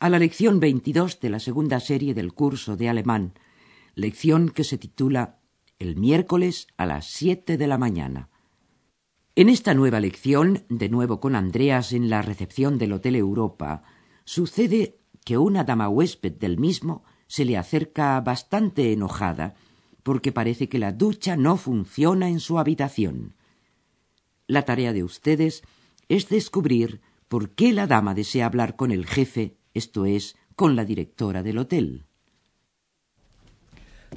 a la lección 22 de la segunda serie del curso de alemán, lección que se titula El miércoles a las 7 de la mañana. En esta nueva lección, de nuevo con Andreas en la recepción del Hotel Europa, sucede que una dama huésped del mismo se le acerca bastante enojada porque parece que la ducha no funciona en su habitación. La tarea de ustedes es descubrir por qué la dama desea hablar con el jefe, esto es, con la directora del hotel.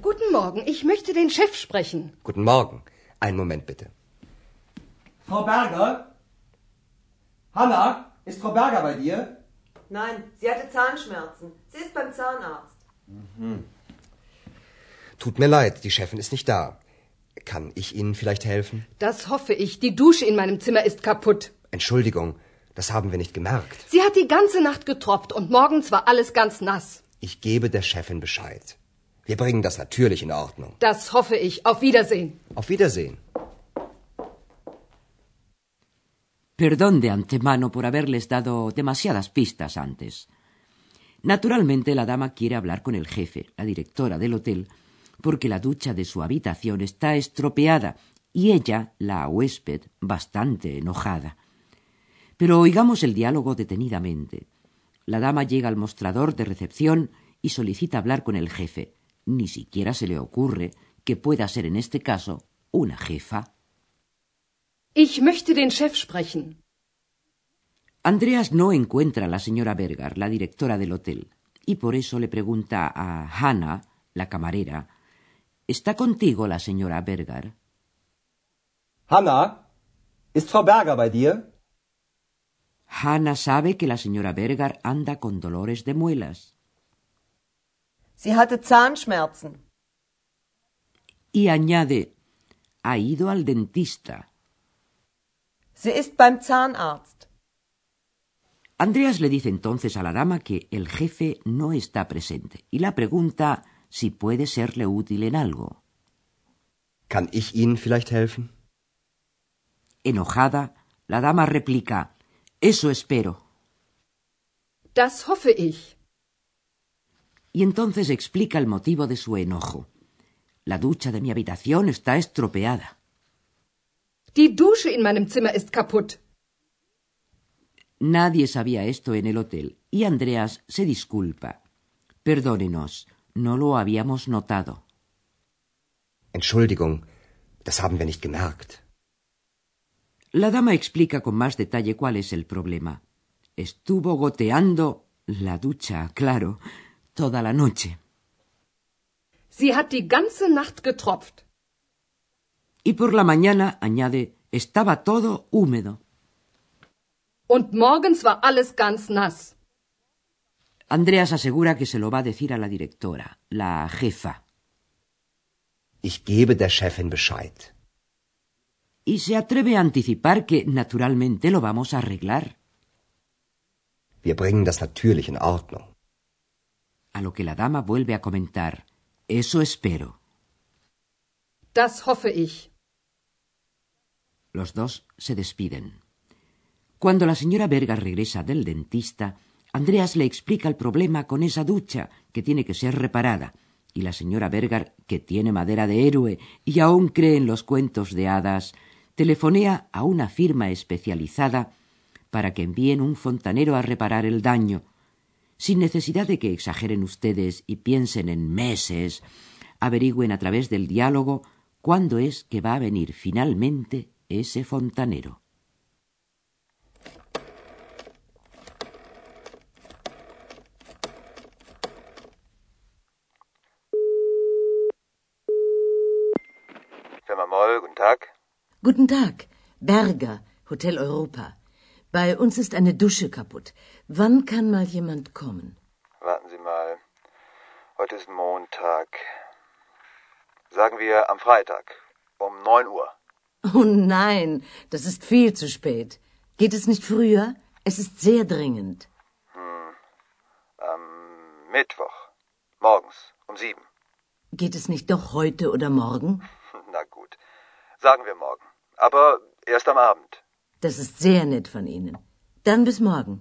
Guten Morgen, ich möchte den Chef sprechen. Guten Morgen. Einen Moment bitte. Frau Berger? Hanna, ist Frau Berger bei dir? Nein, sie hatte Zahnschmerzen. Sie ist beim Zahnarzt. Tut mir leid, die Chefin ist nicht da. Kann ich Ihnen vielleicht helfen? Das hoffe ich. Die Dusche in meinem Zimmer ist kaputt. Entschuldigung, das haben wir nicht gemerkt. Sie hat die ganze Nacht getropft und morgens war alles ganz nass. Ich gebe der Chefin Bescheid. Wir bringen das natürlich in Ordnung. Das hoffe ich. Auf Wiedersehen. Auf Wiedersehen. Perdón de antemano por haberles dado demasiadas pistas antes. Naturalmente la dama quiere hablar con el jefe, la directora del hotel, porque la ducha de su habitación está estropeada y ella, la huésped, bastante enojada. Pero oigamos el diálogo detenidamente. La dama llega al mostrador de recepción y solicita hablar con el jefe. Ni siquiera se le ocurre que pueda ser en este caso una jefa. Ich möchte den Chef sprechen. Andreas no encuentra a la señora Berger, la directora del hotel, y por eso le pregunta a Hannah, la camarera, ¿Está contigo la señora Berger? Hanna, ist Frau Berger bei dir? Hannah sabe que la señora Berger anda con dolores de muelas Sie hatte Zahnschmerzen. y añade, ha ido al dentista. Sie ist beim Zahnarzt. Andreas le dice entonces a la dama que el jefe no está presente y la pregunta si puede serle útil en algo. Kann ich Ihnen vielleicht helfen? Enojada, la dama replica, eso espero. Das hoffe ich. Y entonces explica el motivo de su enojo. La ducha de mi habitación está estropeada. Die Dusche in meinem Zimmer ist kaputt. Nadie sabía esto en el hotel y Andreas se disculpa. Perdónenos, no lo habíamos notado. Entschuldigung, das haben wir nicht gemerkt. La dama explica con más detalle cuál es el problema. Estuvo goteando la ducha, claro, toda la noche. Sie hat die ganze Nacht getropft. Y por la mañana, añade, estaba todo húmedo. Und morgens war alles ganz nass. Andreas asegura que se lo va a decir a la directora, la jefa, Ich gebe der Chefin Bescheid. Y se atreve a anticipar que, naturalmente, lo vamos a arreglar. Wir bringen das natürlich in Ordnung. A lo que la dama vuelve a comentar, eso espero. Das hoffe ich. Los dos se despiden. Cuando la señora Berga regresa del dentista, Andreas le explica el problema con esa ducha que tiene que ser reparada, y la señora Berger, que tiene madera de héroe y aún cree en los cuentos de hadas, telefonea a una firma especializada para que envíen un fontanero a reparar el daño, sin necesidad de que exageren ustedes y piensen en meses, averigüen a través del diálogo cuándo es que va a venir finalmente ese fontanero. Guten Tag, Berger, Hotel Europa. Bei uns ist eine Dusche kaputt. Wann kann mal jemand kommen? Warten Sie mal. Heute ist Montag. Sagen wir am Freitag um 9 Uhr. Oh nein, das ist viel zu spät. Geht es nicht früher? Es ist sehr dringend. Am Mittwoch. Morgens um 7. Geht es nicht doch heute oder morgen? Na gut. Sagen wir morgen. Aber erst am Abend. Das ist sehr nett von Ihnen. Dann bis morgen.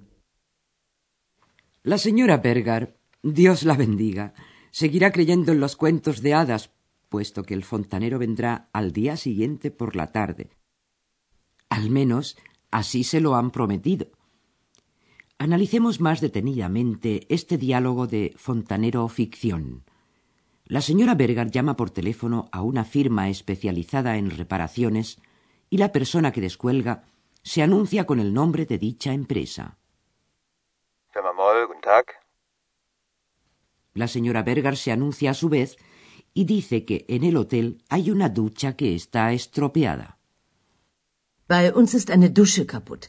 La señora Berger, Dios la bendiga, seguirá creyendo en los cuentos de hadas, puesto que el fontanero vendrá al día siguiente por la tarde. Al menos así se lo han prometido. Analicemos más detenidamente este diálogo de fontanero-ficción. La señora Berger llama por teléfono a una firma especializada en reparaciones y la persona que descuelga se anuncia con el nombre de dicha empresa. La señora Berger se anuncia a su vez y dice que en el hotel hay una ducha que está estropeada. Bei uns ist eine Dusche kaputt.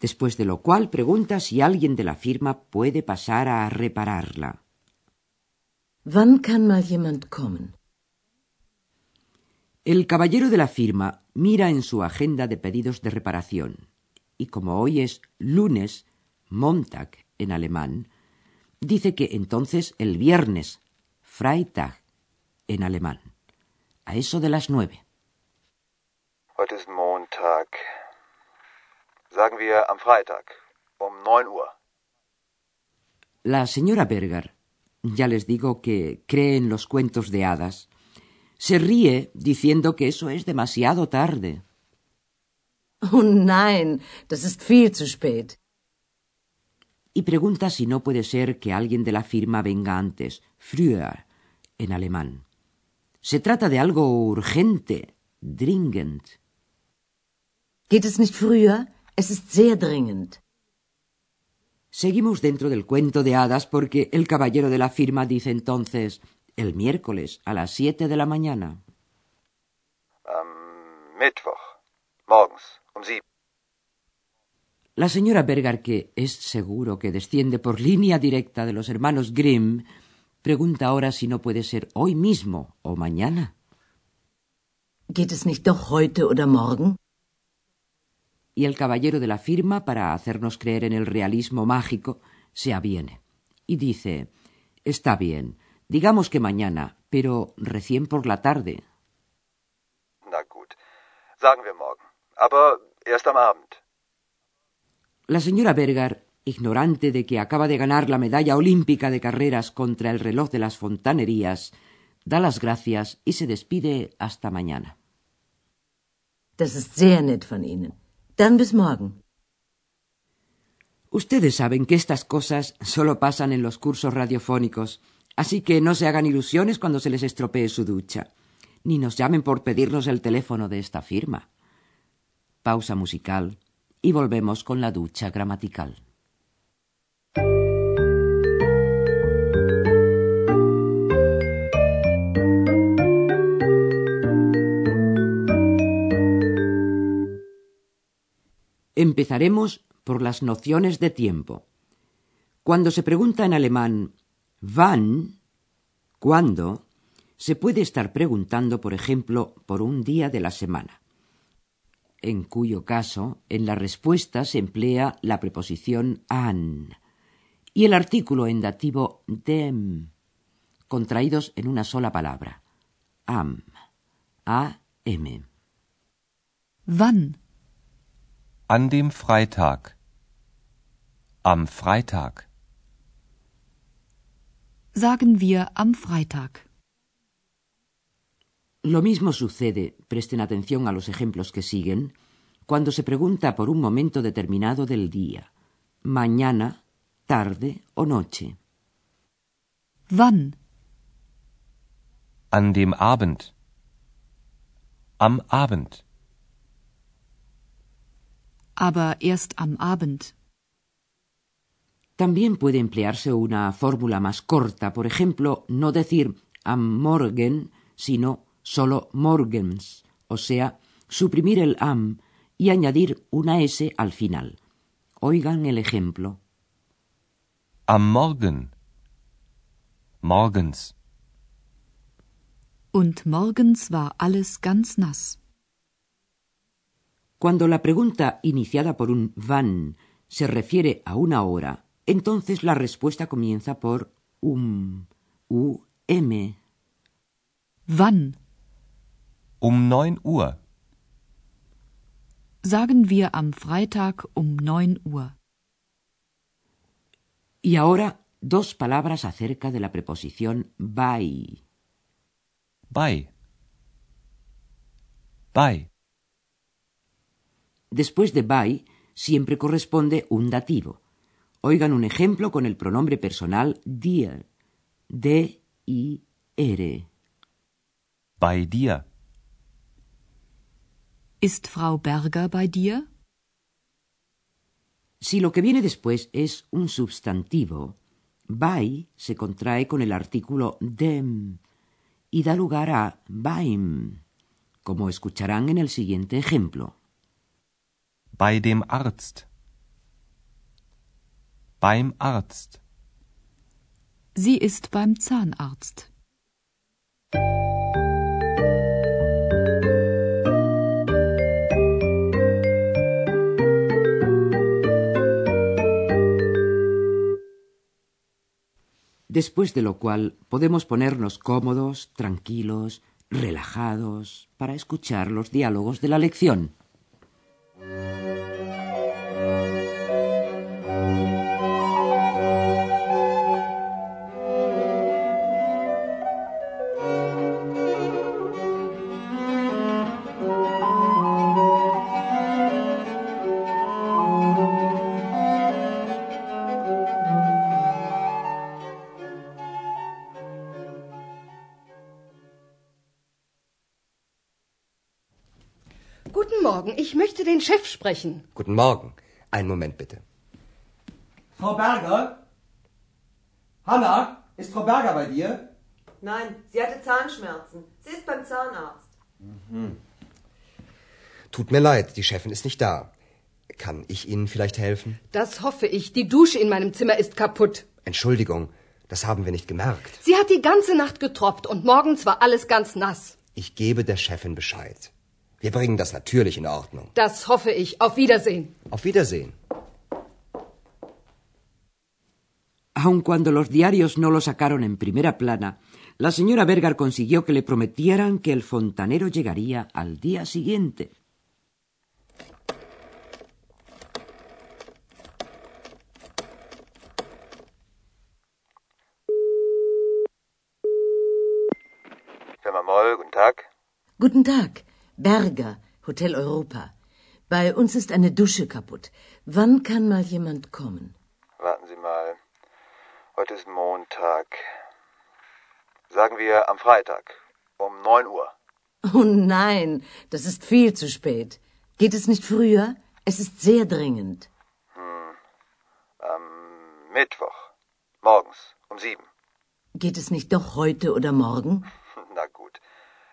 Después de lo cual pregunta si alguien de la firma puede pasar a repararla. Wann kann mal jemand kommen? El caballero de la firma mira en su agenda de pedidos de reparación y como hoy es lunes, Montag en alemán, dice que entonces el viernes, Freitag en alemán, a eso de las nueve. Heute ist Montag. Sagen wir am Freitag um 9 Uhr. La señora Berger, ya les digo que cree en los cuentos de hadas, se ríe diciendo que eso es demasiado tarde. Oh nein, das ist viel zu spät. y pregunta si no puede ser que alguien de la firma venga antes, früher, en alemán. Se trata de algo urgente, dringend. Geht es nicht früher? Es ist sehr dringend. Seguimos dentro del cuento de hadas porque el caballero de la firma dice entonces el miércoles a las siete de la mañana. Am Mittwoch. Morgens um 7. La señora Berger, que es seguro que desciende por línea directa de los hermanos Grimm, pregunta ahora si no puede ser hoy mismo o mañana. Geht es nicht doch heute oder morgen? Y el caballero de la firma, para hacernos creer en el realismo mágico, se aviene y dice Está bien, digamos que mañana, pero recién por la tarde. Na gut. Sagen wir morgen. Aber erst am Abend. La señora Berger, ignorante de que acaba de ganar la medalla olímpica de carreras contra el reloj de las fontanerías, da las gracias y se despide hasta mañana. Das ist sehr nett von Ihnen. Dann bis morgen. Ustedes saben que estas cosas solo pasan en los cursos radiofónicos, así que no se hagan ilusiones cuando se les estropee su ducha, ni nos llamen por pedirnos el teléfono de esta firma. Pausa musical y volvemos con la ducha gramatical. Empezaremos por las nociones de tiempo. Cuando se pregunta en alemán wann, ¿cuándo?, se puede estar preguntando, por ejemplo, por un día de la semana, en cuyo caso en la respuesta se emplea la preposición an y el artículo en dativo dem, contraídos en una sola palabra, am, a-m. Wann? An dem Freitag. Am Freitag. Sagen wir am Freitag. Lo mismo sucede, presten atención a los ejemplos que siguen, cuando se pregunta por un momento determinado del día, mañana, tarde o noche. Wann? An dem Abend. Am Abend. Aber erst am Abend. También puede emplearse una fórmula más corta, por ejemplo, no decir am Morgen, sino solo morgens, o sea, suprimir el am y añadir una S al final. Oigan el ejemplo. Am Morgen. Morgens. Und morgens war alles ganz nass. Cuando la pregunta iniciada por un wann se refiere a una hora, entonces la respuesta comienza por um, um. Wann? Um neun Uhr. Sagen wir am Freitag um neun Uhr. Y ahora dos palabras acerca de la preposición bei. Bei. Bei. Después de by siempre corresponde un dativo. Oigan un ejemplo con el pronombre personal dir. D-I-R. Bei dir. Ist Frau Berger bei dir? Si lo que viene después es un sustantivo, by se contrae con el artículo dem y da lugar a beim, como escucharán en el siguiente ejemplo. Bei dem Arzt. Beim Arzt. Sie ist beim Zahnarzt. Después de lo cual podemos ponernos cómodos, tranquilos, relajados, para escuchar los diálogos de la lección. Morgen, ich möchte den Chef sprechen. Guten Morgen. Einen Moment bitte. Frau Berger? Hanna, ist Frau Berger bei dir? Nein, sie hatte Zahnschmerzen. Sie ist beim Zahnarzt. Tut mir leid, die Chefin ist nicht da. Kann ich Ihnen vielleicht helfen? Das hoffe ich. Die Dusche in meinem Zimmer ist kaputt. Entschuldigung, das haben wir nicht gemerkt. Sie hat die ganze Nacht getropft und morgens war alles ganz nass. Ich gebe der Chefin Bescheid. Wir bringen das natürlich in Ordnung. Das hoffe ich. Auf Wiedersehen. Auf Wiedersehen. Aun cuando los diarios no lo sacaron en primera plana, la señora Berger consiguió que le prometieran que el fontanero llegaría al día siguiente. Guten Tag. Guten Tag. Berger, Hotel Europa. Bei uns ist eine Dusche kaputt. Wann kann mal jemand kommen? Warten Sie mal. Heute ist Montag. Sagen wir am Freitag um 9 Uhr. Oh nein, das ist viel zu spät. Geht es nicht früher? Es ist sehr dringend. Am Mittwoch. Morgens um 7. Geht es nicht doch heute oder morgen? Na gut.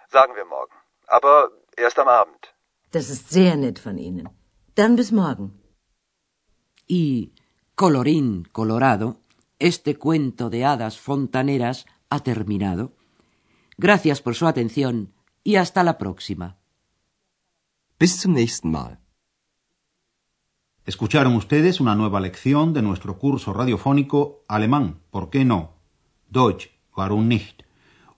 Sagen wir morgen. Aber erst am Abend. Das ist sehr nett von Ihnen. Dann bis morgen. Y, colorín colorado, este cuento de hadas fontaneras ha terminado. Gracias por su atención y hasta la próxima. Bis zum nächsten Mal. Escucharon ustedes una nueva lección de nuestro curso radiofónico Alemán, ¿por qué no? Deutsch, warum nicht?